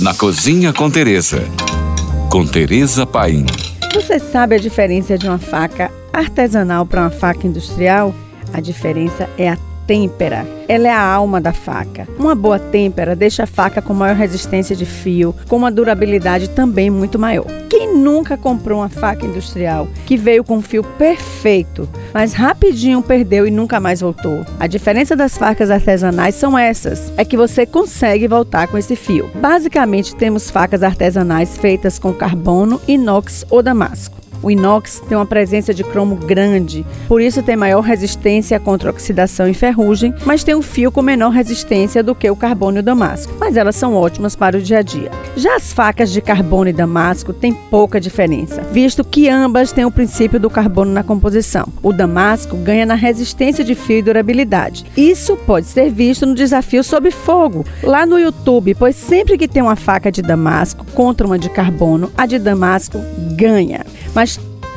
Na Cozinha com Teresa. Com Teresa Paim. Você sabe a diferença de uma faca artesanal para uma faca industrial? A diferença é a têmpera. Ela é a alma da faca. Uma boa têmpera deixa a faca com maior resistência de fio, com uma durabilidade também muito maior. Quem nunca comprou uma faca industrial que veio com um fio perfeito, mas rapidinho perdeu e nunca mais voltou? A diferença das facas artesanais são essas: é que você consegue voltar com esse fio. Basicamente, temos facas artesanais feitas com carbono, inox ou damasco. O inox tem uma presença de cromo grande, por isso tem maior resistência contra oxidação e ferrugem, mas tem um fio com menor resistência do que o carbono e o damasco. Mas elas são ótimas para o dia a dia. Já as facas de carbono e damasco têm pouca diferença, visto que ambas têm o princípio do carbono na composição. O damasco ganha na resistência de fio e durabilidade. Isso pode ser visto no desafio sob fogo, lá no YouTube, pois sempre que tem uma faca de damasco contra uma de carbono, a de damasco ganha. Mas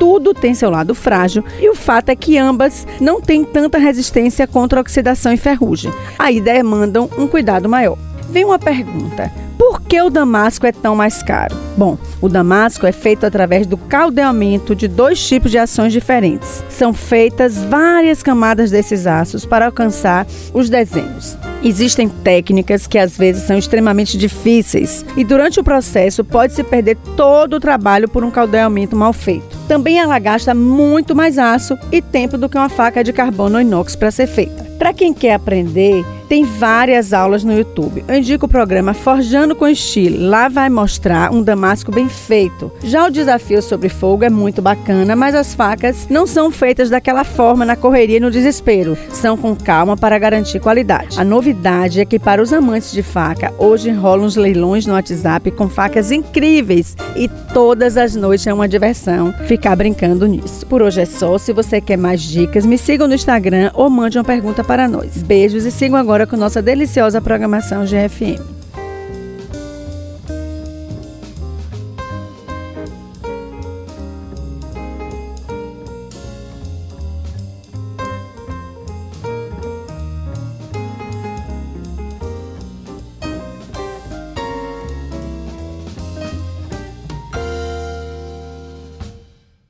tudo tem seu lado frágil e o fato é que ambas não têm tanta resistência contra oxidação e ferrugem. Aí demandam um cuidado maior. Vem uma pergunta: por que o damasco é tão mais caro? Bom, o damasco é feito através do caldeamento de dois tipos de ações diferentes. São feitas várias camadas desses aços para alcançar os desenhos. Existem técnicas que às vezes são extremamente difíceis e durante o processo pode-se perder todo o trabalho por um caldeamento mal feito. Também ela gasta muito mais aço e tempo do que uma faca de carbono inox para ser feita. Para quem quer aprender, tem várias aulas no YouTube. Eu indico o programa Forjando com Estilo. Lá vai mostrar um damasco bem feito. Já o desafio sobre fogo é muito bacana, mas as facas não são feitas daquela forma na correria e no desespero. São com calma para garantir qualidade. A novidade é que para os amantes de faca, hoje rolam os leilões no WhatsApp com facas incríveis e todas as noites é uma diversão ficar brincando nisso. Por hoje é só. Se você quer mais dicas, me sigam no Instagram ou mande uma pergunta para nós. Beijos e sigam agora com nossa deliciosa programação GFM.